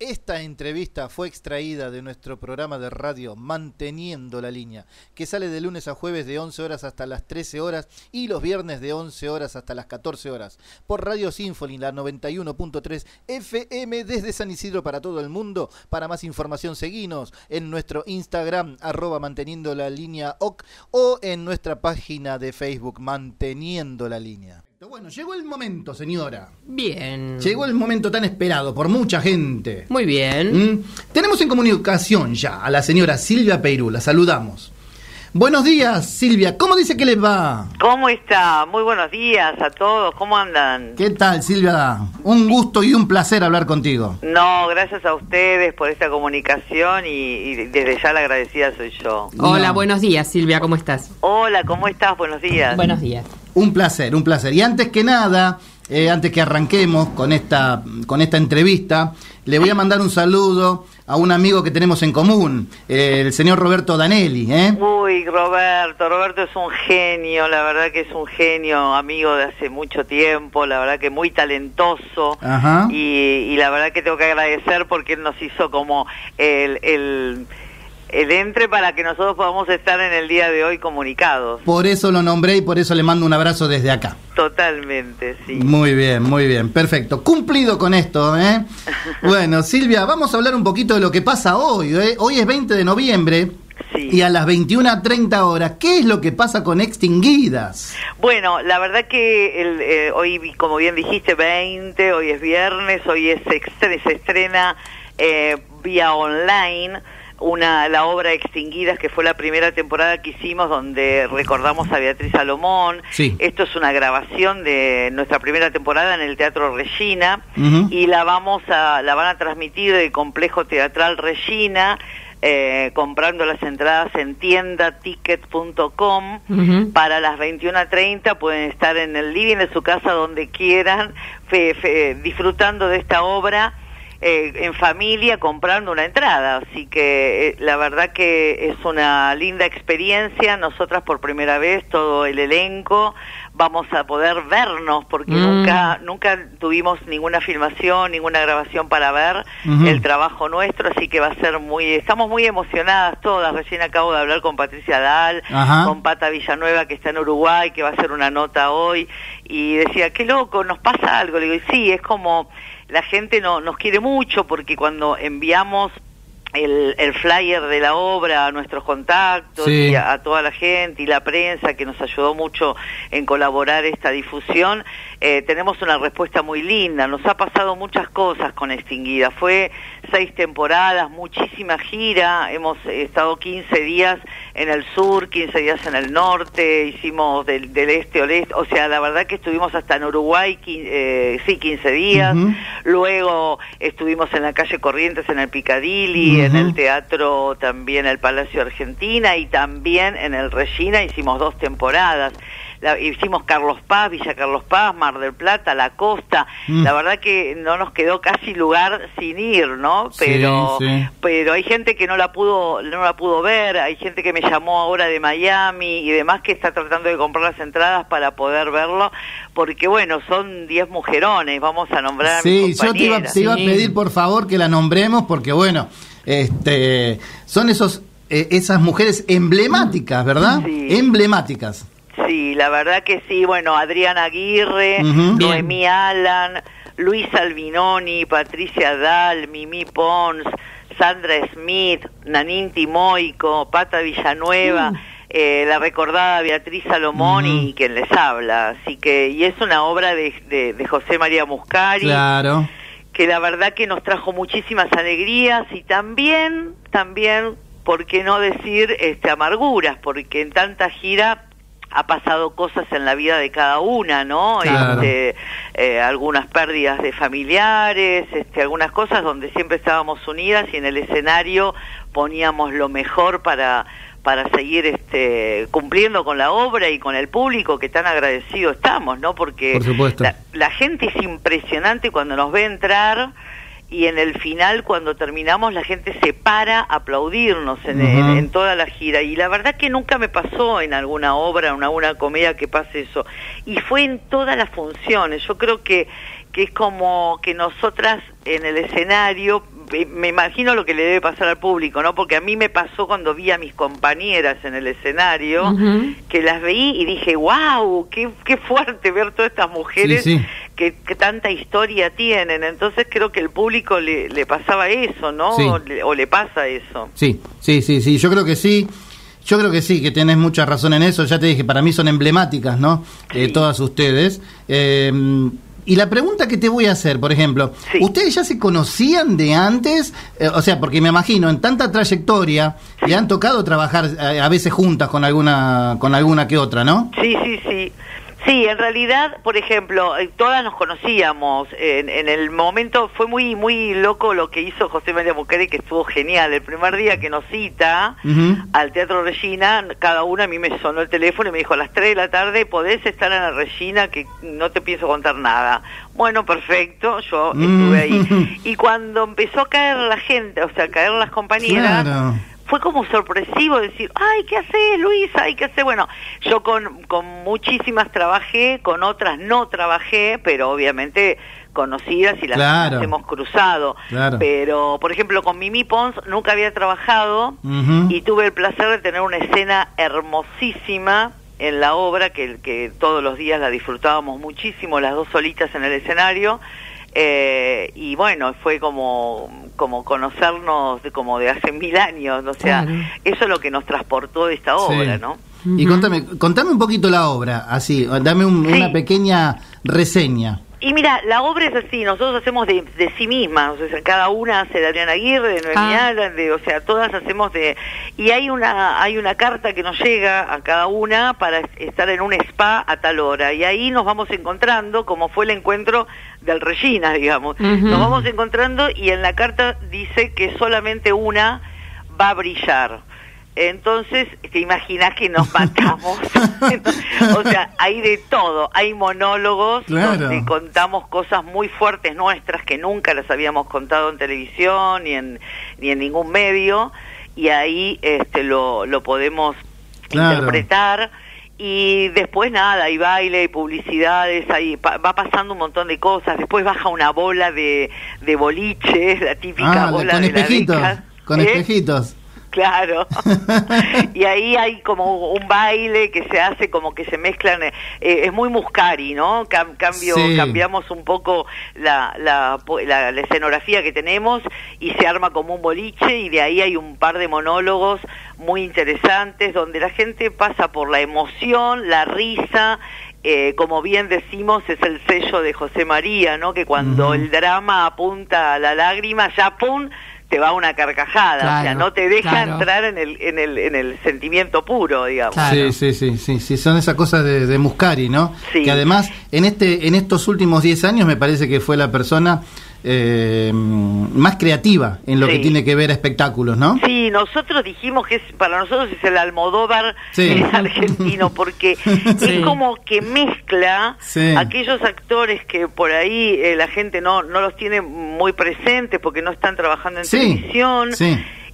Esta entrevista fue extraída de nuestro programa de radio Manteniendo la Línea, que sale de lunes a jueves de 11 horas hasta las 13 horas y los viernes de 11 horas hasta las 14 horas, por Radio Sinfoni, la 91.3 FM desde San Isidro para todo el mundo. Para más información, seguinos en nuestro Instagram, arroba Manteniendo la Línea OC, o en nuestra página de Facebook, Manteniendo la Línea. Bueno, llegó el momento, señora. Bien. Llegó el momento tan esperado por mucha gente. Muy bien. ¿Mm? Tenemos en comunicación ya a la señora Silvia Peirú, la saludamos. Buenos días, Silvia. ¿Cómo dice que les va? ¿Cómo está? Muy buenos días a todos. ¿Cómo andan? ¿Qué tal, Silvia? Un gusto y un placer hablar contigo. No, gracias a ustedes por esta comunicación y, y desde ya la agradecida soy yo. Hola, No. buenos días, Silvia, ¿cómo estás? Hola, ¿cómo estás? Buenos días. Buenos días. Un placer, un placer. Y antes que nada, eh, antes que arranquemos con esta, con esta entrevista, le voy a mandar un saludo a un amigo que tenemos en común, eh, el señor Roberto Danelli. ¿eh? Uy, Roberto, Roberto es un genio, la verdad que es un genio, amigo de hace mucho tiempo, la verdad que muy talentoso. Ajá. Y, y la verdad que tengo que agradecer porque él nos hizo como el, el, el entre para que nosotros podamos estar en el día de hoy comunicados. Por eso lo nombré y por eso le mando un abrazo desde acá. Totalmente, sí. Muy bien, muy bien, perfecto. Cumplido con esto, ¿eh? Bueno, Silvia, vamos a hablar un poquito de lo que pasa hoy. ¿eh? Hoy es 20 de noviembre Sí. y a las 21.30 horas, ¿qué es lo que pasa con Extinguidas? Bueno, la verdad que el, eh, hoy, como bien dijiste, 20, hoy es viernes, hoy es se estrena eh, vía online una la obra Extinguidas, que fue la primera temporada que hicimos donde recordamos a Beatriz Salomón. Sí. Esto es una grabación de nuestra primera temporada en el Teatro Regina y la vamos a la van a transmitir del Complejo Teatral Regina. eh, comprando las entradas en tiendaticket.com Ujú. para las 21.30 pueden estar en el living de su casa donde quieran, fe- fe- disfrutando de esta obra eh, en familia, comprando una entrada. Así que eh, la verdad que es una linda experiencia. Nosotras por primera vez, todo el elenco, vamos a poder vernos porque Mm. nunca nunca tuvimos ninguna filmación, ninguna grabación para ver el trabajo nuestro, así que va a ser muy, estamos muy emocionadas todas. Recién acabo de hablar con Patricia Dal, Ajá. con Pata Villanueva que está en Uruguay, que va a hacer una nota hoy, y decía, qué loco, nos pasa algo. Le digo, "Y sí, es como la gente no, nos quiere mucho porque cuando enviamos el, el flyer de la obra a nuestros contactos Sí. y a, a toda la gente y la prensa que nos ayudó mucho en colaborar esta difusión, eh, tenemos una respuesta muy linda. Nos ha pasado muchas cosas con Extinguida. Fue seis temporadas, muchísima gira, hemos estado 15 días en el sur, 15 días en el norte, hicimos del, del este al este, o sea, la verdad que estuvimos hasta en Uruguay, eh, sí, 15 días, luego estuvimos en la calle Corrientes, en el Picadilly, en el teatro también el Palacio Argentina y también en el Regina hicimos dos temporadas. La- hicimos Carlos Paz, Villa Carlos Paz, Mar del Plata, La Costa. Mm. La verdad que no nos quedó casi lugar sin ir, ¿no? Pero sí. pero hay gente que no la pudo no la pudo ver, hay gente que me llamó ahora de Miami y demás que está tratando de comprar las entradas para poder verlo, porque bueno, son 10 mujerones, vamos a nombrar a Sí, mis yo te iba, te iba a pedir por favor que la nombremos porque bueno, este, son esos, eh, esas mujeres emblemáticas, ¿verdad? Sí. Emblemáticas. Sí, la verdad que sí. Bueno, Adriana Aguirre. Noemí Alan, Luis Albinoni, Patricia Dal, Mimi Pons, Sandra Smith, Nanín Timoico, Pata Villanueva, eh, la recordada Beatriz Salomón y quien les habla. Así que, y es una obra de, de- de José María Muscari Claro. que la verdad que nos trajo muchísimas alegrías y también, también, ¿por qué no decir este, amarguras? Porque en tanta gira ha pasado cosas en la vida de cada una, ¿no? Claro. Este, eh, algunas pérdidas de familiares, este, algunas cosas donde siempre estábamos unidas y en el escenario poníamos lo mejor para para seguir este cumpliendo con la obra y con el público que tan agradecido estamos, ¿no? Porque Por la, la gente es impresionante cuando nos ve entrar y en el final cuando terminamos la gente se para a aplaudirnos en, toda la gira y la verdad que nunca me pasó en alguna obra, en alguna comedia que pase eso y fue en todas las funciones. Yo creo que que es como que nosotras en el escenario eh, me imagino lo que le debe pasar al público, ¿no? Porque a mí me pasó cuando vi a mis compañeras en el escenario, que las veí y dije, wow, qué, qué fuerte ver todas estas mujeres Sí, sí. Que, que tanta historia tienen. Entonces creo que el público le, le pasaba eso, ¿no? Sí. O, le, o le pasa eso. Sí, sí, sí, sí, yo creo que sí. Yo creo que sí, que tenés mucha razón en eso. Ya te dije, para mí son emblemáticas, ¿no? Eh, Sí. todas ustedes. Eh, y la pregunta que te voy a hacer, por ejemplo, Sí. ¿ustedes ya se conocían de antes? Eh, o sea, porque me imagino, en tanta trayectoria, le han tocado trabajar eh, a veces juntas con alguna, con alguna que otra, ¿no? Sí, sí, sí. Sí, en realidad, por ejemplo, eh, todas nos conocíamos. En, en el momento fue muy muy loco lo que hizo José María Mucari, que estuvo genial. El primer día que nos cita al Teatro Regina, cada una a mí me sonó el teléfono y me dijo, a las 3 de la tarde podés estar en la Regina, que no te pienso contar nada. Bueno, perfecto, yo estuve ahí. Y cuando empezó a caer la gente, o sea, a caer las compañeras, Claro. Fue como sorpresivo decir, ay, ¿qué haces, Luisa? Ay, ¿qué haces? Bueno, yo con, con muchísimas trabajé, con otras no trabajé, pero obviamente conocidas y las, Claro. hemos cruzado. Claro. Pero, por ejemplo, con Mimi Pons nunca había trabajado y tuve el placer de tener una escena hermosísima en la obra que, que todos los días la disfrutábamos muchísimo, las dos solitas en el escenario. Eh, y bueno, fue como, como conocernos de, como de hace mil años, o sea, Claro. eso es lo que nos transportó esta obra, Sí. ¿no? Y contame, contame un poquito la obra, así, dame un- Sí. una pequeña reseña. Y mira, la obra es así, nosotros hacemos de, de sí mismas, o sea, cada una hace de Adriana Aguirre, de Noemí Ah. Alan, de, o sea, todas hacemos de... Y hay una, hay una carta que nos llega a cada una para es- estar en un spa a tal hora, y ahí nos vamos encontrando, como fue el encuentro del Regina, digamos. Nos vamos encontrando y en la carta dice que solamente una va a brillar. Entonces, te imaginas que nos matamos. o sea, hay de todo. Hay monólogos Claro. donde contamos cosas muy fuertes nuestras que nunca las habíamos contado en televisión ni en, ni en ningún medio. Y ahí este, lo, lo podemos Claro. interpretar. Y después nada, hay baile, hay publicidades, hay, pa- va pasando un montón de cosas. Después baja una bola de, de boliche, la típica Ah, bola con de la espejitos, década. con ¿Eh? espejitos. Claro. y ahí hay como un baile que se hace como que se mezclan. eh, eh, es muy muscari, ¿no? Cam- cambio, Sí. Cambiamos un poco la, la, po- la- la escenografía que tenemos y se arma como un boliche y de ahí hay un par de monólogos muy interesantes donde la gente pasa por la emoción, la risa. eh, como bien decimos, es el sello de José María, ¿no? Que cuando el drama apunta a la lágrima, ya ¡pum! Te va una carcajada, o sea, no te deja claro. entrar en el, en el, en el sentimiento puro, digamos. Claro. Sí, sí, sí, sí, sí, son esas cosas de, de Muscari, ¿no? Sí. Que además, en este, en estos últimos 10 años me parece que fue la persona eh, más creativa en lo Sí. que tiene que ver a espectáculos, ¿no? Sí, nosotros dijimos que es, para nosotros es el Almodóvar Sí. argentino, porque es como que mezcla aquellos actores que por ahí eh, la gente no, no los tiene muy presentes porque no están trabajando en televisión.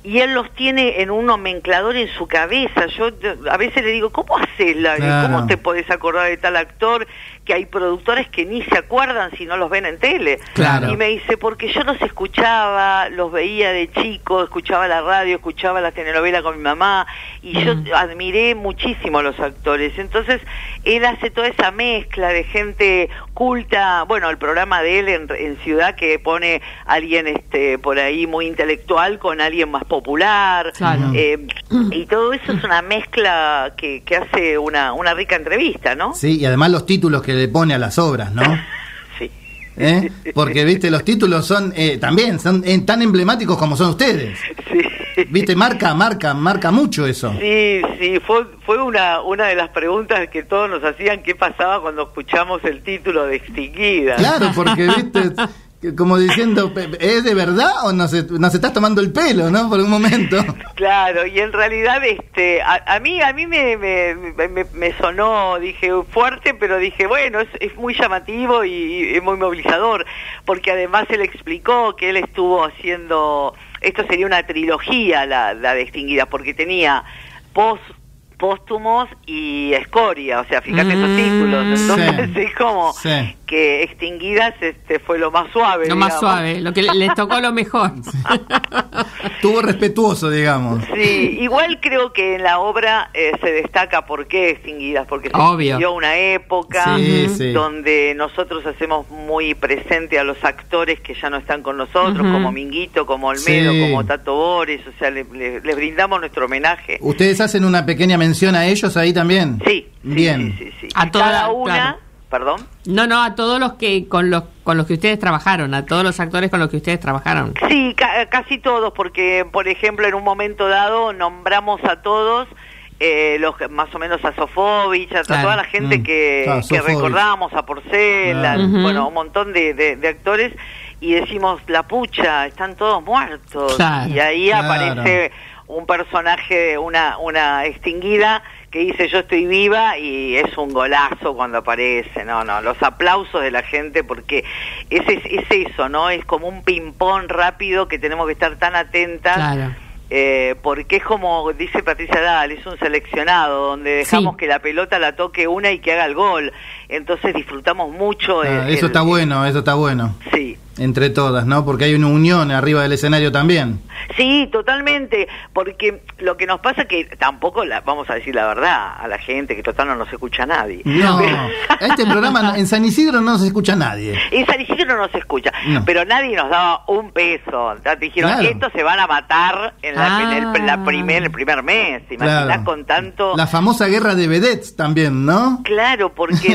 Y él los tiene en un nomenclador en su cabeza. Yo a veces le digo, ¿cómo haces? Claro. ¿Cómo te podés acordar de tal actor? Que hay productores que ni se acuerdan si no los ven en tele. Claro. Y me dice, porque yo los escuchaba, los veía de chico, escuchaba la radio, escuchaba la telenovela con mi mamá, y yo admiré muchísimo a los actores. Entonces, él hace toda esa mezcla de gente culta, bueno, el programa de él en, en Ciudad que pone a alguien este, por ahí muy intelectual con alguien más popular. Claro. Eh, y todo eso es una mezcla que, que hace una, una rica entrevista, ¿no? Sí, y además los títulos que le pone a las obras, ¿no? Sí. ¿Eh? Porque, viste, los títulos son eh, también son eh, tan emblemáticos como son ustedes. Sí. Viste, marca, marca, marca mucho eso. Sí, sí, fue, fue una, una de las preguntas que todos nos hacían, ¿qué pasaba cuando escuchamos el título de Extinguida? Claro, porque, viste, como diciendo, ¿es de verdad o nos, nos estás tomando el pelo, no? Por un momento. Claro, y en realidad este a, a mí a mí me, me, me, me sonó, dije, fuerte, pero dije, bueno, es, es muy llamativo y, y es muy movilizador, porque además él explicó que él estuvo haciendo, esto sería una trilogía la, la de Extinguida, porque tenía post póstumos y escoria, o sea, fíjate esos Mm, títulos, entonces sí, es como sí. que extinguidas este fue lo más suave. Lo más suave, lo que le- les tocó lo mejor. Estuvo respetuoso, digamos. Sí, igual creo que en la obra eh, se destaca por qué extinguidas, porque se Obvio. vivió una época Sí, sí. donde nosotros hacemos muy presente a los actores que ya no están con nosotros, como Minguito, como Olmedo, Sí. como Tato Bores, o sea, le, le- les brindamos nuestro homenaje. ¿Ustedes hacen una pequeña mención a ellos ahí también? Sí, sí, Bien. sí, sí, sí. A toda- cada una, claro. perdón. No, no, a todos los que con los con los que ustedes trabajaron, a todos los actores con los que ustedes trabajaron. Sí, ca- casi todos, porque por ejemplo en un momento dado nombramos a todos, eh, los que- más o menos a Sofovich, a Claro. toda la gente Mm. que, Claro, que recordamos, a Porcela, Claro. Ujú. bueno, un montón de, de- de actores, y decimos, la pucha, están todos muertos. Claro. Y ahí Claro. aparece un personaje, una, una extinguida que dice yo estoy viva y es un golazo cuando aparece, no, no, los aplausos de la gente porque es, es, es eso, ¿no? Es como un ping-pong rápido que tenemos que estar tan atentas. Claro. eh, porque es como dice Patricia Dal, es un seleccionado donde dejamos Sí. que la pelota la toque una y que haga el gol. Entonces disfrutamos mucho. Ah, el- eso el- está bueno, eso está bueno. Sí, Entre todas, ¿no? Porque hay una unión arriba del escenario también. Sí, totalmente, porque lo que nos pasa que tampoco, la, vamos a decir la verdad a la gente, que total no nos escucha nadie. No, a este programa en San Isidro no se escucha nadie. En San Isidro no se escucha, No. pero nadie nos daba un peso. Te dijeron, Claro. estos se van a matar en, la, en el, la Ah. primer, el primer mes. ¿Te imaginas Claro. con tanto? La famosa guerra de vedettes también, ¿no? Claro, porque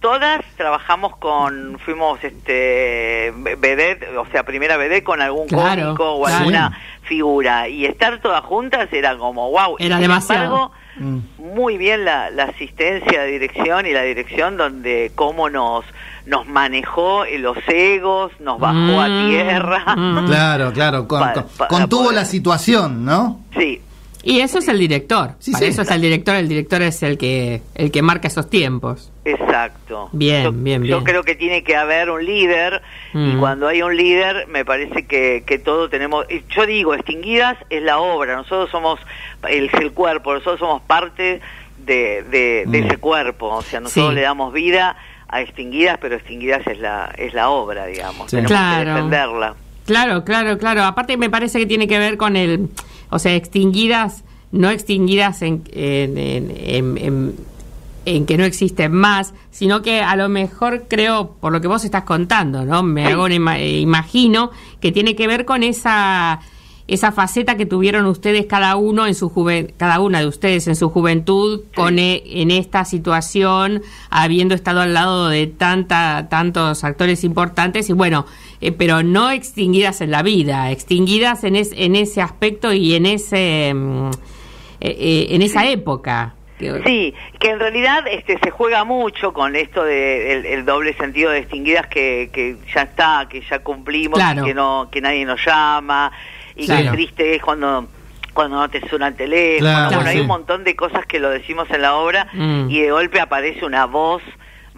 todas, trabajamos con, fuimos este vedette, o sea, primera vedette con algún Claro, cómico o claro. alguna figura. Y estar todas juntas era como, wow. Era Sin demasiado. embargo, Mm. muy bien la, la asistencia de dirección y la dirección donde cómo nos nos manejó en los egos, nos bajó a Mm, tierra. mm. Claro, claro, con- Pa- contuvo la situación, ¿no? Sí, Y eso es el director. Sí, Para sí. eso está el director. El director es el que el que marca esos tiempos. exacto. Bien, yo, bien, Yo bien. creo que tiene que haber un líder y Mm. cuando hay un líder me parece que, que todo tenemos... Yo digo, extinguidas es la obra, nosotros somos el, el cuerpo, nosotros somos parte de, de, de Mm. ese cuerpo, o sea, nosotros Sí. le damos vida a extinguidas, pero extinguidas es la, es la obra, digamos, Sí. tenemos Claro. que defenderla. Claro, claro, claro. Aparte me parece que tiene que ver con el, o sea, extinguidas, no extinguidas en, en, en, en- en- en que no existen más, sino que a lo mejor creo, por lo que vos estás contando, ¿no? Me hago una eh, imagino que tiene que ver con esa esa faceta que tuvieron ustedes cada uno en su juven- cada una de ustedes en su juventud con e- en esta situación habiendo estado al lado de tanta tantos actores importantes y bueno eh, pero no extinguidas en la vida extinguidas en es- en ese aspecto y en ese mm, eh, eh, en esa época Sí, que en realidad este se juega mucho con esto de el, el doble sentido de extinguidas que, que ya está, que ya cumplimos, Claro. y que no que nadie nos llama y Claro. que triste es cuando cuando no te suena el teléfono. Claro, bueno, hay un montón de cosas que lo decimos en la obra Mm. y de golpe aparece una voz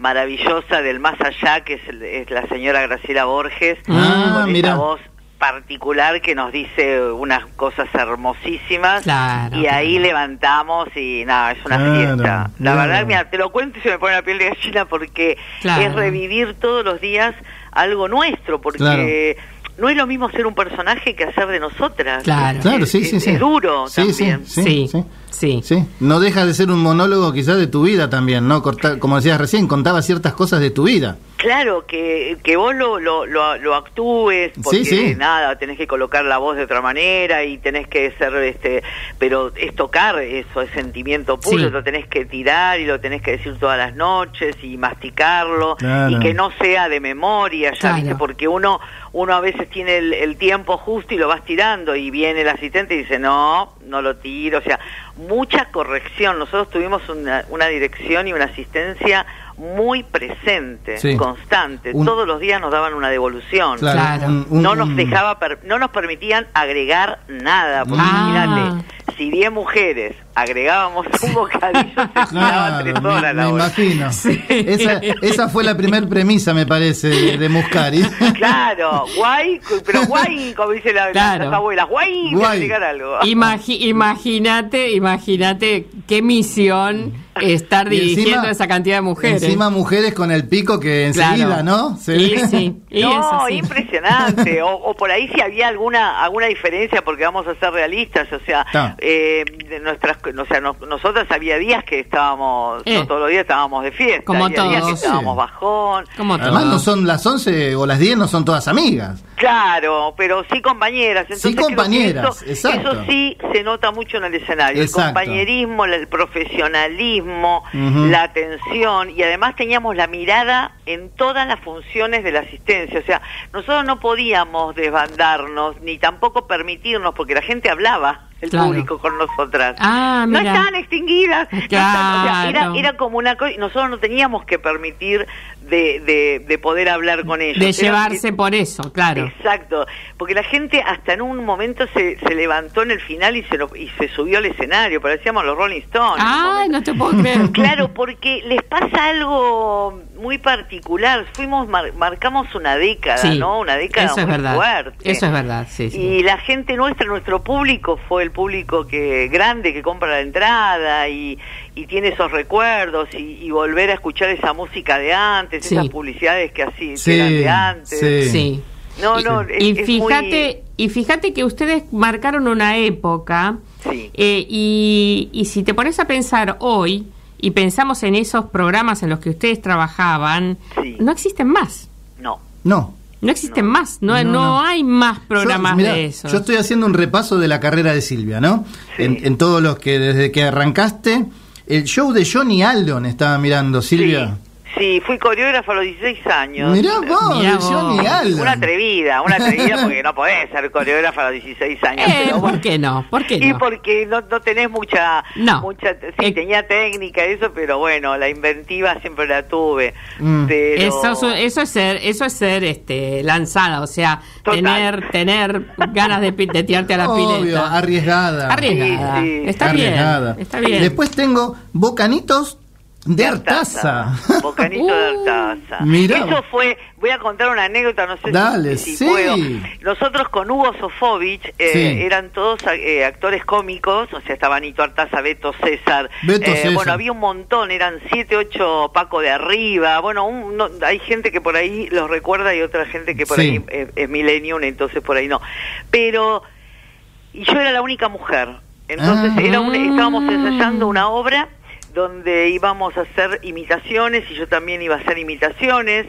maravillosa del más allá que es, el- es la señora Graciela Borges Ah, con mira. esa voz particular que nos dice unas cosas hermosísimas Claro, y ahí claro. levantamos y nada, es una Claro, fiesta. La claro. verdad, mira, te lo cuento y se me pone la piel de gallina porque Claro. es revivir todos los días algo nuestro, porque no es lo mismo ser un personaje que hacer de nosotras. Claro. Claro, sí, Es- sí, es- sí. Es duro Sí, también. sí, sí, sí. Sí. Sí, no deja de ser un monólogo quizás de tu vida también, ¿no? Corta- como decías recién, contaba ciertas cosas de tu vida. Claro, que, que vos lo, lo, lo, lo actúes, porque sí. nada, tenés que colocar la voz de otra manera y tenés que ser, este, pero es tocar eso, es sentimiento puro, Sí. lo tenés que tirar y lo tenés que decir todas las noches y masticarlo Claro. y que no sea de memoria, ya Claro. viste, porque uno, uno a veces tiene el, el tiempo justo y lo vas tirando y viene el asistente y dice, no, no lo tiro, o sea, mucha corrección, nosotros tuvimos una, una dirección y una asistencia muy presente, Sí. constante. Un- Todos los días nos daban una devolución. Claro. un- un- No nos dejaba, per- no nos permitían agregar nada. Porque Ah. imagínate, si 10 mujeres agregábamos un bocadillo, se Claro, tres me, horas la me hora. imagino. Esa, esa fue la primer premisa, me parece, de, de Muscari. Claro, guay, pero guay, como dice la, Claro. las abuelas, guay, Guay. te algo. Imagi- imagínate, imagínate qué misión estar dirigiendo encima- a esa cantidad de mujeres. Encima mujeres con el pico que Claro. enseguida, ¿no? Se Y sí, y no, impresionante. O, o por ahí si había alguna alguna diferencia, porque vamos a ser realistas, o sea, Está. eh, de nuestras, o sea, nos- nosotras había días que estábamos, Eh. no todos los días estábamos de fiesta, Como había días que todos. estábamos Sí. bajón. Como Además no son las 11 o las 10, no son todas amigas. Claro, pero sí compañeras. Entonces Sí compañeras, eso, exacto. eso sí se nota mucho en el escenario. Exacto. El compañerismo, el profesionalismo, la atención y además teníamos la mirada en todas las funciones de la asistencia. O sea, nosotros no podíamos desbandarnos ni tampoco permitirnos porque la gente hablaba. El Claro. público con nosotras. Ah, no están extinguidas. no están- o sea, era, era como una cosa, nosotros no teníamos que permitir de, de, de poder hablar con ellos. De Era- llevarse por eso, claro. Exacto, porque la gente hasta en un momento se, se levantó en el final y se, lo- y se subió al escenario, parecíamos los Rolling Stones. momento. no te puedo creer. Claro, porque les pasa algo muy particular. Fuimos mar- marcamos una década, Sí, ¿no? Una década eso es muy verdad. fuerte. Eso es verdad, sí, sí. Y la gente nuestra, nuestro público fue el público que grande que compra la entrada y, y tiene esos recuerdos y, y volver a escuchar esa música de antes, Sí. esas publicidades que así Sí, eran de antes. sí. Sí. No, Y- no, es- y es fíjate, y fíjate que ustedes marcaron una época Sí. eh, y, y si te pones a pensar hoy y pensamos en esos programas en los que ustedes trabajaban, Sí. no existen más. No. No. No existen más, no, No, no, no. hay más programas yo, mirá, de eso. Yo estoy haciendo un repaso de la carrera de Silvia, ¿no? Sí. En, en todos los que desde que arrancaste, el show de Johnny Aldon estaba mirando, Silvia. Sí, sí, fui coreógrafa a los 16 años. Mirá vos, Mirá vos. Una atrevida, una atrevida porque no podés ser coreógrafa a los 16 años. Eh, pero bueno. ¿Por qué no? ¿Por qué Y no? porque no, no tenés mucha, No. mucha, sí, Eh. tenía técnica y eso, pero bueno, la inventiva siempre la tuve. Mm. Pero... Eso, es- eso es ser, eso es ser este, lanzada, o sea, Total. tener, tener ganas de, de tirarte a la Obvio, pileta. arriesgada. Arriesgada. Sí, sí. Está Arriesgada. bien. Está bien. Después tengo Bocanitos de Artaza. Bocanito de Artaza. Mirá. Eso fue, voy a contar una anécdota, no sé Dale, si, sí. puedo. Nosotros con Hugo Sofovich eh, Sí. eran todos eh, actores cómicos, o sea, estaba Nito Artaza, Beto César. Beto eh, César. Bueno, había un montón, eran siete, ocho Paco de arriba. Bueno, un- no- hay gente que por ahí los recuerda y otra gente que por Sí. ahí es, es millennium, entonces por ahí no. Pero, y yo era la única mujer. Entonces Ah. era un- estábamos ensayando una obra donde íbamos a hacer imitaciones y yo también iba a hacer imitaciones.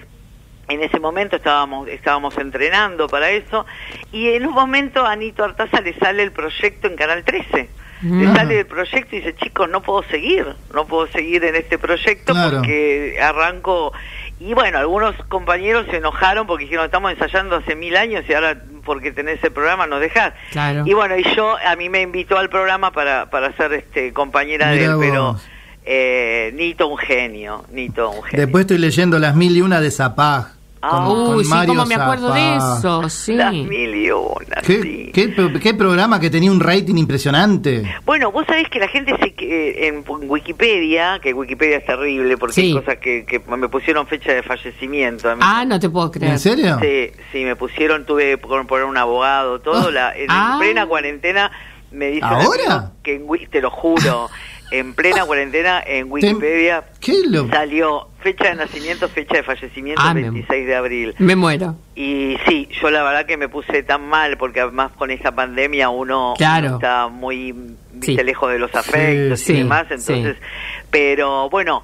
En ese momento estábamos estábamos entrenando para eso y en un momento a Anito Artaza le sale el proyecto en Canal 13. Le sale el proyecto y dice, chicos, no puedo seguir, no puedo seguir en este proyecto Claro. porque arranco... Y bueno, algunos compañeros se enojaron porque dijeron, estamos ensayando hace mil años y ahora porque tenés el programa nos dejás. Claro. Y bueno, y yo, a mí me invitó al programa para, para ser este compañera de él, pero. Eh, Nito un genio, Nito un genio. Después estoy leyendo Las Mil y Una de Zapag. Ah. Uy, sí, Mario cómo me acuerdo de eso, sí. Las mil y una, ¿Qué, sí. qué, pro- qué programa que tenía un rating impresionante? Bueno, vos sabés que la gente se que en Wikipedia, que Wikipedia es terrible porque Sí. hay cosas que, que me pusieron fecha de fallecimiento. a mí. Ah, no te puedo creer. ¿En serio? Sí, sí, me pusieron, tuve que poner un abogado, todo. Ah. La, en Ah. plena cuarentena me dicen ¿Ahora? que en te lo juro, en plena cuarentena en Wikipedia ¿Qué lo? salió fecha de nacimiento, fecha de fallecimiento, Ah, me- 26 de abril. Me muero. Y sí, yo la verdad que me puse tan mal porque además con esta pandemia uno, Claro. uno está muy Sí. lejos de los afectos Sí, y sí, demás, entonces, pero bueno,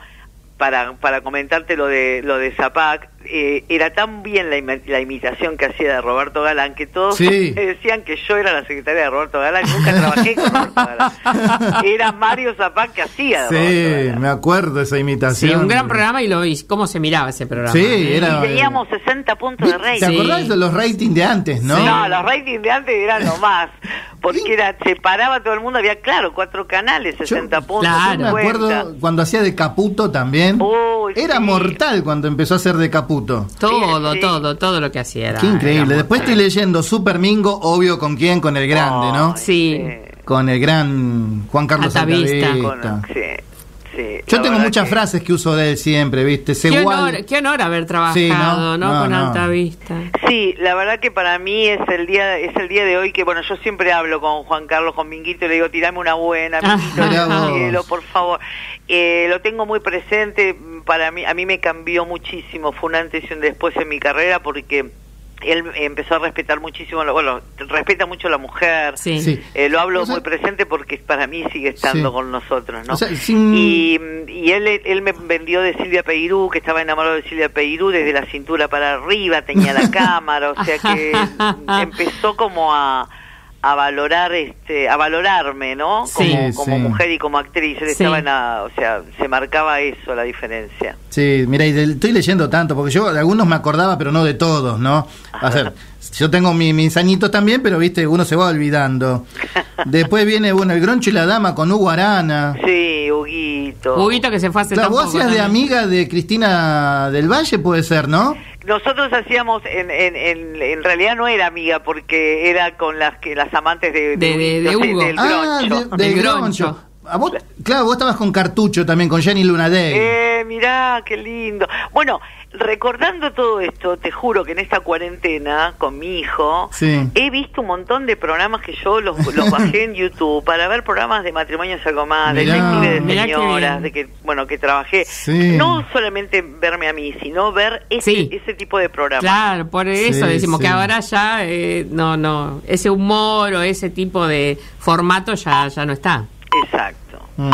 para, para comentarte lo de lo de Zapac, eh, era tan bien la, imitación que hacía de Roberto Galán que todos Sí. me decían que yo era la secretaria de Roberto Galán, nunca trabajé con Roberto Galán. Era Mario Zapac que hacía de Sí, Galán. me acuerdo esa Sí, imitación. un gran programa y lo vi. ¿Cómo se miraba ese programa? Sí, era- Y teníamos 60 puntos de rating. ¿Te Sí. acordás de los ratings de antes, no? No, los ratings de antes eran lo más. Porque era, se paraba todo el mundo, había, claro, cuatro canales, 60 puntos. claro. Me 50. acuerdo cuando hacía de Caputo también. Era sí. mortal cuando empezó a hacer de Caputo. Todo, Sí, sí. todo, todo lo que hacía era. Qué increíble. era Después estoy mortal. leyendo Super Mingo, obvio con quién, con el grande, ¿no? Sí. con el gran Juan Carlos Altavista. Altavista. Con- sí, sí, Yo tengo muchas que- frases que uso de él siempre, ¿viste? Se Qué igual- honor, qué honor haber trabajado, Sí, ¿no? ¿no? No, Con no. Alta Vista. Sí, la verdad que para mí es el día es el día de hoy que bueno yo siempre hablo con Juan Carlos con Minguito y le digo tirame una buena Minguito, vos. cielo por favor Eh, lo tengo muy presente para mí a mí me cambió muchísimo fue un antes y un después en mi carrera porque él empezó a respetar muchísimo lo- bueno respeta mucho a la mujer Sí. Sí. Eh, lo hablo O sea- muy presente porque para mí sigue estando Sí. con nosotros, ¿no? O sea, sin- Y, y él, él me vendió de Silvia Peirú, que estaba enamorado de Silvia Peirú desde la cintura para arriba, tenía la cámara, o sea que empezó como a, a valorar, este, a valorarme, ¿no? Sí. Como, Sí, como sí. mujer y como actriz, Sí. o sea, se marcaba eso la diferencia. Sí, mira, y del- estoy leyendo tanto, porque yo de algunos me acordaba, pero no de todos, ¿no? A ver, yo tengo mi- mis añitos también, pero viste, uno se va olvidando. Después viene, bueno, el Groncho y la Dama con Hugo Arana. Sí, Huguito. Huguito que se fue hace Claro, vos hacías de amiga de Cristina del Valle, puede ser, ¿no? Nosotros hacíamos, en, en, en, en realidad no era amiga porque era con las que las amantes de, De- de- de Hugo. del ah, Groncho. de- del El Groncho. Groncho. A vos, claro, vos estabas con Cartucho también, con Jenny Lunadey. Eh, mirá, qué lindo. Bueno, recordando todo esto, te juro que en esta cuarentena con mi hijo Sí. he visto un montón de programas que yo los, los bajé en YouTube para ver programas de matrimonios algo más, de qué señoras, de que bueno que trabajé. Sí. No solamente verme a mí, sino ver ese, Sí. ese tipo de programas. Claro, por eso Sí, decimos sí. que ahora ya eh, no, no, ese humor o ese tipo de formato ya, ya no está. Exacto. Mm.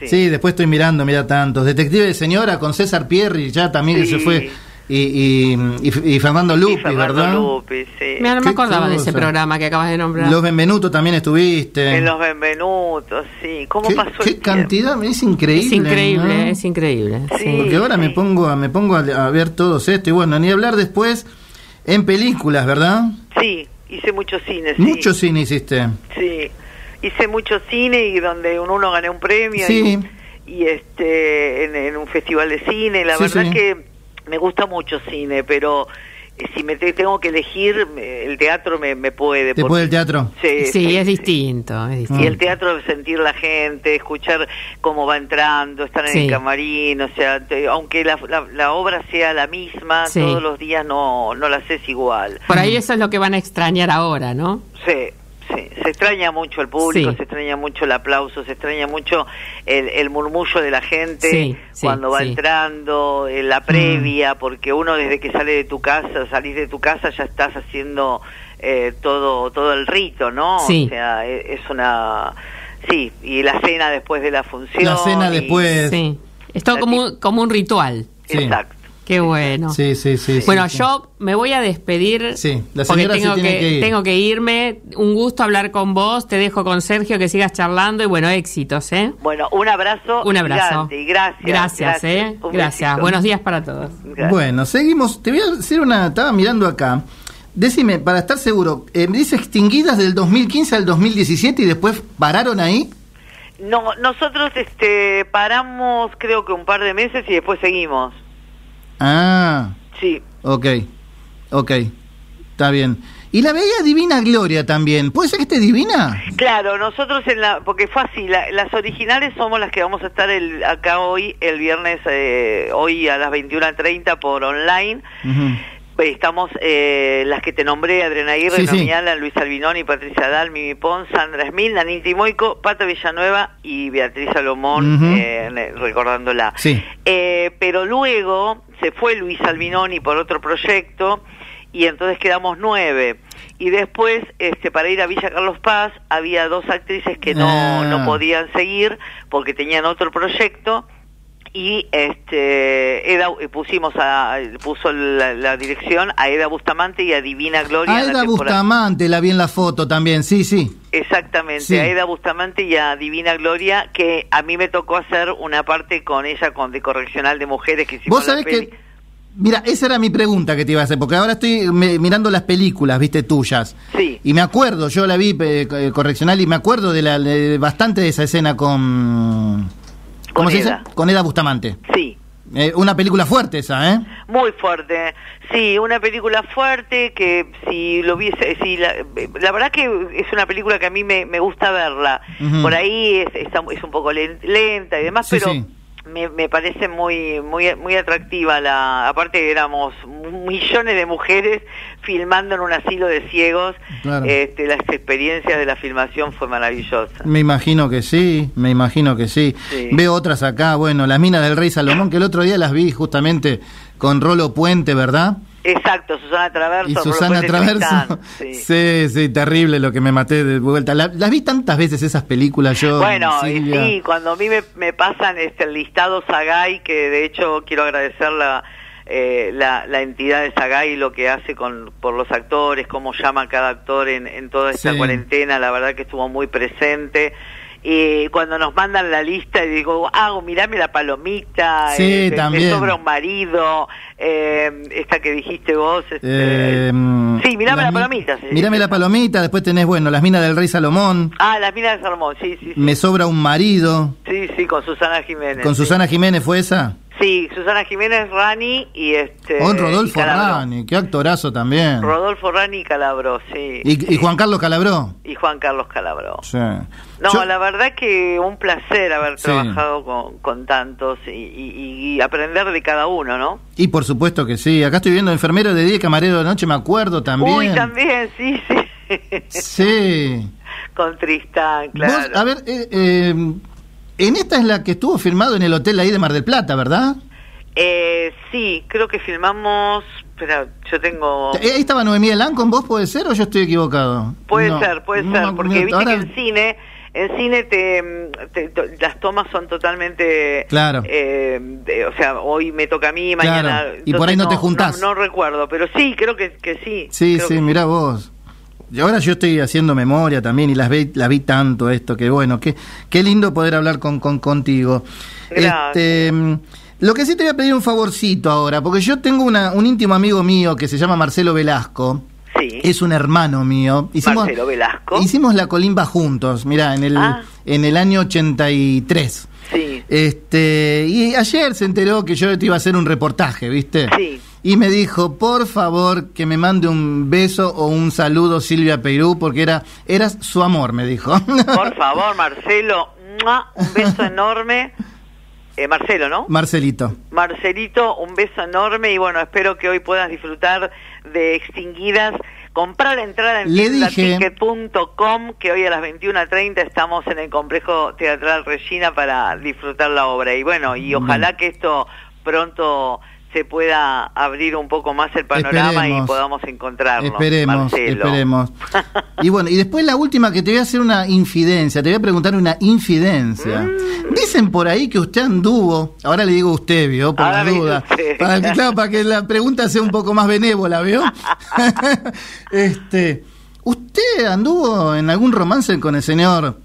Sí, Sí, después estoy mirando, mira tantos. Detective de Señora con César Pierri, ya también que Sí. se fue. Y, y, y- y Fernando Y Lupi, Fernando ¿verdad? Lupi, sí. Mira, no Qué me acordaba de ese programa que acabas de nombrar. Los Benvenuto también estuviste. En los Benvenutos, sí. ¿Cómo ¿Qué, pasó qué el tiempo? cantidad? Es increíble. es increíble, ¿no? es increíble. Sí. Porque ahora me pongo, a, me pongo a, a ver todos esto y bueno, ni hablar después en películas, ¿verdad? Sí, hice mucho cine, sí. Mucho cine hiciste. Sí, hice mucho cine y donde un- uno gané un premio Sí. y, y, este en, en un festival de cine. La Sí, verdad sí. que me gusta mucho cine, pero eh, si me te- tengo que elegir, me- el teatro me, me puede. ¿Te porque- puede el teatro? Sí, Sí, sí, es sí. distinto, es distinto. Y el teatro, sentir la gente, escuchar cómo va entrando, estar en Sí. el camarín, o sea, te- aunque la, la, la obra sea la misma, Sí. todos los días no, no la haces igual. Por ahí eso es lo que van a extrañar ahora, ¿no? Sí, sí, se extraña mucho el público, Sí. se extraña mucho el aplauso, se extraña mucho el, el murmullo de la gente Sí, sí, cuando va sí. entrando, en la previa, porque uno desde que sale de tu casa, salís de tu casa ya estás haciendo eh, todo todo el rito, ¿no? Sí. O sea, e- es una sí, y la cena después de la función. La cena y- después. Sí. Es todo como un, como un ritual. Sí. Exacto. Qué bueno. Sí, sí, sí. Bueno, sí. yo me voy a despedir Sí, la porque se tengo tiene que, que ir. tengo que irme. Un gusto hablar con vos. Te dejo con Sergio que sigas charlando y bueno, éxitos, ¿eh? Bueno, un abrazo. Un abrazo. gigante y gracias. Gracias, ¿eh? Gracias. besito. Buenos días para todos. Gracias. Bueno, seguimos. Te voy a hacer una. Estaba mirando acá. Decime, para estar seguro, eh, me dice extinguidas del 2015 al 2017 y después pararon ahí. No, nosotros este paramos creo que un par de meses y después seguimos. Ah, Sí. ok. Ok. Está bien. Y la veía Divina Gloria también. ¿Puede ser que esté divina? Claro, nosotros en la porque fue así, la- las originales somos las que vamos a estar el, acá hoy el viernes eh, hoy a las 21:30 por online. Estamos eh, las que te nombré, Adriana Aguirre, Sí, sí. Nominala, Luis Albinoni, Patricia Dal, Mimi Pons, Sandra Smil, Nanita Timoico, Pata Villanueva y Beatriz Salomón, eh, recordándola. Sí. Eh, pero luego se fue Luis Albinoni por otro proyecto y entonces quedamos nueve. Y después, este, para ir a Villa Carlos Paz, había dos actrices que no, Ah. no podían seguir porque tenían otro proyecto y este Eda, eh, pusimos a puso la, la dirección a Eda Bustamante y a Divina Gloria la Aida temporada- Bustamante, la vi en la foto también, sí, sí. Exactamente, Sí. a Eda Bustamante y a Divina Gloria, que a mí me tocó hacer una parte con ella con de correccional de mujeres que hicimos Vos la sabés peli. que... Mira, esa era mi pregunta que te iba a hacer, porque ahora estoy me- mirando las películas, viste, tuyas. Sí. Y me acuerdo, yo la vi eh, correccional y me acuerdo de la de bastante de esa escena con... Con se dice? Con Eda Bustamante. Sí. Eh, una película fuerte esa, ¿eh? Muy fuerte, sí, una película fuerte que si lo viese, si la, la verdad que es una película que a mí me, me gusta verla. Por ahí es, es un poco len- lenta y demás, Sí, pero sí. Me, me parece muy, muy, muy atractiva. La, aparte éramos millones de mujeres filmando en un asilo de ciegos. Claro. Este, las experiencias de la filmación fue maravillosa. Me imagino que sí, me imagino que sí. Sí. Veo otras acá, bueno, las minas del rey Salomón, que el otro día las vi justamente con Rolo Puente, ¿verdad? Exacto, Susana Traverso. Y Susana Traverso. Sí. Sí, sí, terrible lo que me maté de vuelta. La- las vi tantas veces esas películas yo. Bueno, y sí, cuando a mí me, me pasan este, el listado Sagay, que de hecho quiero agradecer la, eh, la, la entidad de Sagay, lo que hace con, por los actores, cómo llama a cada actor en, en toda esta Sí. cuarentena, la verdad que estuvo muy presente. Y cuando nos mandan la lista y digo, ah, mirame la palomita, Sí, eh, también. me sobra un marido, eh, esta que dijiste vos. Este, Eh, sí, mirame la mi- palomita. Mirame la palomita, después tenés, bueno, las minas del rey Salomón. Ah, las minas de Salomón, sí, sí. Me sobra un marido. Sí, sí, con Susana Jiménez. Con. Susana Jiménez fue esa. Sí, Susana Jiménez, Rani y este. Con y Rodolfo Calabró. Rani, qué actorazo también. Rodolfo Rani y Calabró, sí. Y, y Juan Carlos Calabró. Y Juan Carlos Calabró. Sí. No, Yo- la verdad que un placer haber Sí. trabajado con, con tantos y, y- y aprender de cada uno, ¿no? Y por supuesto que sí. Acá estoy viendo enfermero de día y camarero de noche, me acuerdo también. Uy, también, sí, sí. Sí. con Tristán, claro. Vos, a ver, eh, eh, en esta es la que estuvo filmado en el hotel ahí de Mar del Plata, ¿verdad? Eh, sí, creo que filmamos. Espera, yo tengo. Eh, ¿Ahí estaba Noemí Elán con vos, puede ser, o yo estoy equivocado? Puede No, ser, puede no ser, porque viste ahora- que en cine, en cine te, las tomas son totalmente, Claro. eh, de- o sea, hoy me toca a mí, mañana, Claro, y por ahí no te juntás. No, no recuerdo, pero sí, creo que, que sí. Sí, creo sí, que mirá vos. Y ahora yo estoy haciendo memoria también y las vi, las vi tanto esto, que bueno, qué, qué lindo poder hablar con, con contigo. Gracias. Este, mm, lo que sí te voy a pedir un favorcito ahora, porque yo tengo una, un íntimo amigo mío que se llama Marcelo Velasco, Sí, es un hermano mío. Marcelo Velasco. Hicimos la colimba juntos, mirá, en el, Ah. en el año 83. sí, Este, y ayer se enteró que yo te iba a hacer un reportaje, ¿viste? Sí. Y me dijo, por favor, que me mande un beso o un saludo Silvia Perú, porque era, eras su amor, me dijo. por favor, Marcelo, un beso enorme. Eh, Marcelo, ¿no? Marcelito. Marcelito, un beso enorme y bueno, espero que hoy puedas disfrutar de Extinguidas. Comprar entrada en tiendaticket.com, que hoy a las 21.30 estamos en el complejo teatral Regina para disfrutar la obra. Y bueno, y ojalá que esto pronto se pueda abrir un poco más el panorama Esperemos. y podamos encontrarnos. Esperemos, Marcelo. esperemos. Y bueno, y después la última que te voy a hacer una infidencia, te voy a preguntar una infidencia. Mm. Dicen por ahí que usted anduvo, ahora le digo usted, ¿vio? Por Ahora la duda. usted. Para que, claro, para que la pregunta sea un poco más benévola, ¿vio? este, ¿Usted anduvo en algún romance con el señor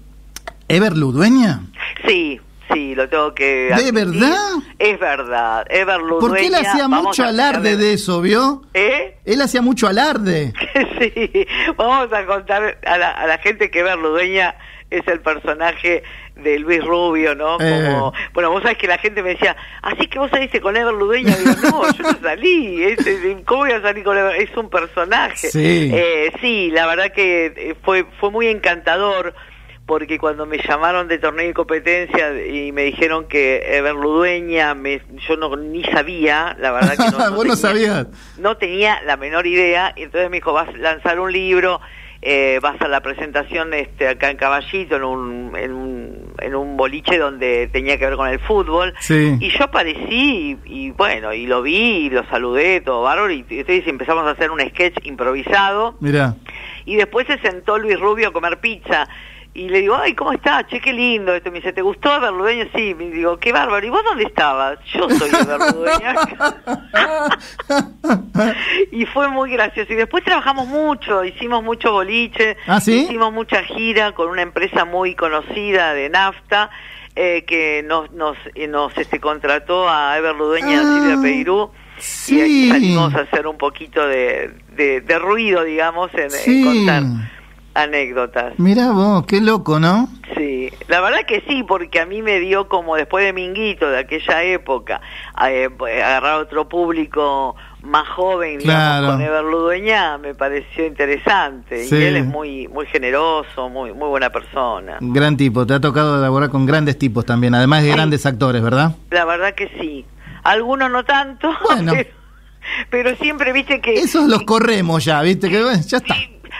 Ever Ludueña? Sí, sí, lo tengo que ¿De admitir. verdad? Es verdad. Ever Porque él Ludueña, hacía mucho alarde de eso, ¿vio? ¿Eh? Él hacía mucho alarde. sí, vamos a contar a la, a la gente que Berludeña es el personaje de Luis Rubio, ¿no? Eh. Bueno, vos sabés que la gente me decía, así que vos saliste con Ever Ludueña. Digo, no, yo no salí. Es- es- ¿Cómo voy a salir con Ever? Es un personaje. Sí. Eh, sí, la verdad que eh, fue, fue muy encantador porque cuando me llamaron de torneo y competencia y me dijeron que Ever Ludueña, me, yo no ni sabía, la verdad que no, no Vos no tenía- sabías. no tenía la menor idea y entonces me dijo vas a lanzar un libro eh, vas a la presentación este acá en Caballito en un, en un en un boliche donde tenía que ver con el fútbol Sí. y yo aparecí y, y bueno y lo vi y lo saludé todo bárbaro y entonces empezamos a hacer un sketch improvisado Mira. y después se sentó Luis Rubio a comer pizza. Y le digo, ay, ¿cómo está? Che, qué lindo esto. Me dice, ¿te gustó Berludeño? Sí. Me digo, qué bárbaro. ¿Y vos dónde estabas? Yo soy de y fue muy gracioso. Y después trabajamos mucho, hicimos mucho boliche, ¿Ah, sí? hicimos mucha gira con una empresa muy conocida de nafta. eh, que nos nos, eh, nos este, contrató a Ever Ludueña Ah, Silvia Peirú sí. y ahí salimos a hacer un poquito de, de, de ruido, digamos, en, contar anécdotas. Mirá vos, qué loco, ¿no? Sí, la verdad que sí, porque a mí me dio como después de Minguito, de aquella época, eh, agarrar otro público más joven, digamos, con Ever Ludueña, me pareció interesante. Y él es muy muy generoso, muy muy buena persona. Gran tipo, te ha tocado elaborar con grandes tipos también, además de grandes actores, ¿verdad? La verdad que sí. Algunos no tanto, bueno. pero, siempre viste que... Esos los corremos ya, viste, que ya está.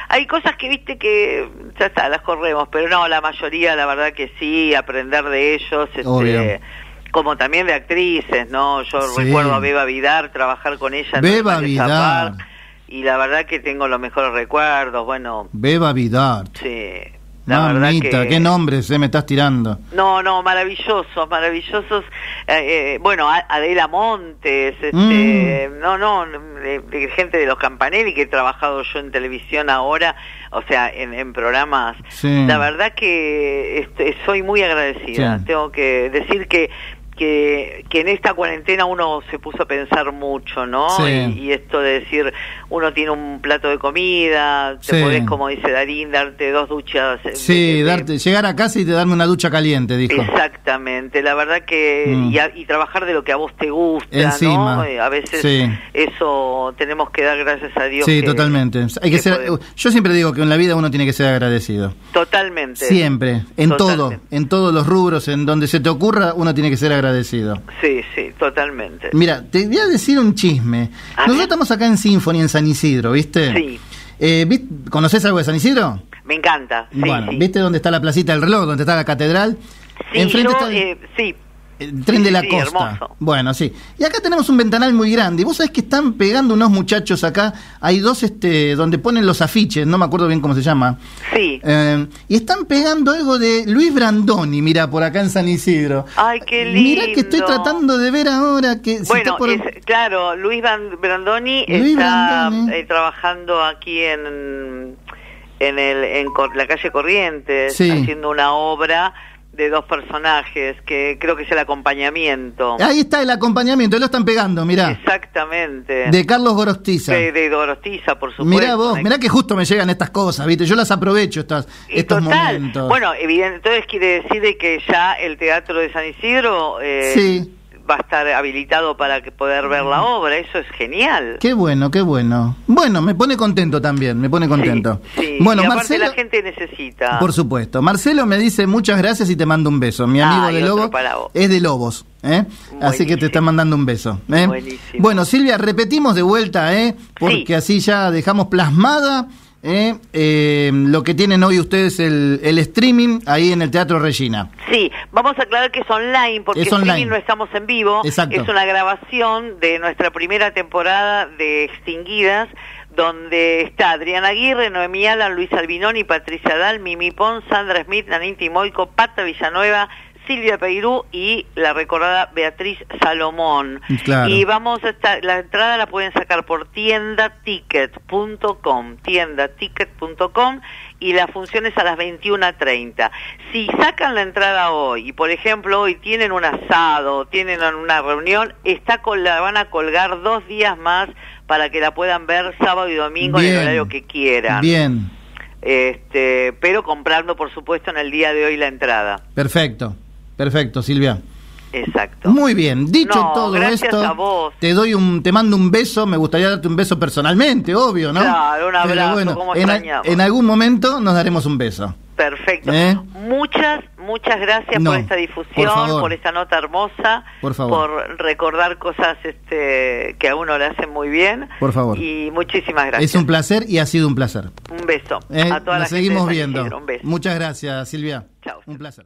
Hay cosas que viste que ya está, las corremos, pero no, la mayoría la verdad que sí, aprender de ellos, este, como también de actrices, ¿no? Yo recuerdo a Beba Vidar, trabajar con ella. Beba Vidar. y la verdad que tengo los mejores recuerdos, bueno. Beba Vidar. Sí. Mamita, qué nombres se me estás tirando. No, no, maravillosos, maravillosos. Eh, eh, bueno, Adela Montes, este, mm. no, no, gente de los Campanelli que he trabajado yo en televisión ahora, o sea, en, programas. La verdad que este, soy muy agradecida. Tengo que decir que que, que en esta cuarentena uno se puso a pensar mucho, ¿no? Y, esto de decir, uno tiene un plato de comida, te podés, como dice Darín, darte dos duchas. Eh, sí, darte, llegar a casa y te darme una ducha caliente, dijo. Exactamente, la verdad que, mm. y, trabajar de lo que a vos te gusta, Encima. ¿no? Eh, a veces eso tenemos que dar gracias a Dios. Sí, totalmente. Hay que, ser, yo siempre digo que en la vida uno tiene que ser agradecido. Totalmente. Siempre, en todo, en todos los rubros, en donde se te ocurra, uno tiene que ser agradecido agradecido. Sí, sí, totalmente. Mira, te voy a decir un chisme. Nosotros estamos acá en Symphony, en San Isidro, ¿viste? Sí. Eh, ¿Conoces algo de San Isidro? Me encanta. bueno, ¿viste dónde está la placita del reloj, dónde está la catedral? Sí, Enfrente está... eh, sí, el tren de la costa. Bueno, sí. Y acá tenemos un ventanal muy grande. Y vos sabés que están pegando unos muchachos acá. Hay dos este donde ponen los afiches, no me acuerdo bien cómo se llama. Sí. Eh, y están pegando algo de Luis Brandoni, mira, por acá en San Isidro. Ay, qué lindo. Mira que estoy tratando de ver ahora que... bueno, claro, Luis Brandoni está eh, trabajando aquí en, en, el, en la calle Corrientes, haciendo una obra de dos personajes, que creo que es el acompañamiento. Ahí está el acompañamiento, lo están pegando, mirá. Exactamente. De Carlos Gorostiza. De, Gorostiza, por supuesto. Mirá vos, mirá que justo me llegan estas cosas, ¿viste? Yo las aprovecho estas, estos momentos. Bueno, evidente, entonces quiere decir que ya el Teatro de San Isidro... Eh, sí va a estar habilitado para que poder ver la obra. Eso es genial. Qué bueno, qué bueno. Bueno, me pone contento también, me pone contento. Sí, Bueno, y Marcelo, la gente necesita. Por supuesto. Marcelo me dice muchas gracias y te mando un beso. Mi amigo de Lobos es de Lobos. ¿eh? Así que te está mandando un beso. ¿eh? Bueno, Silvia, repetimos de vuelta, ¿eh? porque así ya dejamos plasmada ¿eh? Eh, lo que tienen hoy ustedes el, el, streaming ahí en el Teatro Regina. Sí, vamos a aclarar que es online, porque es streaming no estamos en vivo. Es una grabación de nuestra primera temporada de Extinguidas, donde está Adriana Aguirre, Noemí Alan, Luis Albinoni, Patricia Dal, Mimi Pon, Sandra Smith, Nanín Timoico, Pata Villanueva, Silvia Peirú y la recordada Beatriz Salomón. Y vamos a estar, la entrada la pueden sacar por tiendaticket.com, tiendaticket.com y la función es a las 21.30. Si sacan la entrada hoy y por ejemplo hoy tienen un asado, tienen una reunión, está con, la van a colgar dos días más para que la puedan ver sábado y domingo en el horario que quieran. Bien. Este, pero comprando por supuesto en el día de hoy la entrada. Perfecto. Perfecto, Silvia. Exacto. Muy bien, dicho todo esto, te doy un, te mando un beso, me gustaría darte un beso personalmente, obvio, ¿no? Claro, un abrazo, en, algún momento nos daremos un beso. Perfecto. ¿Eh? Muchas, muchas gracias por esta difusión, por, esta nota hermosa, por, favor. por recordar cosas este, que a uno le hacen muy bien. Por favor. Y muchísimas gracias. Es un placer y ha sido un placer. Un beso. ¿Eh? A toda la seguimos viendo. Un beso. Muchas gracias, Silvia. Chao. Un placer.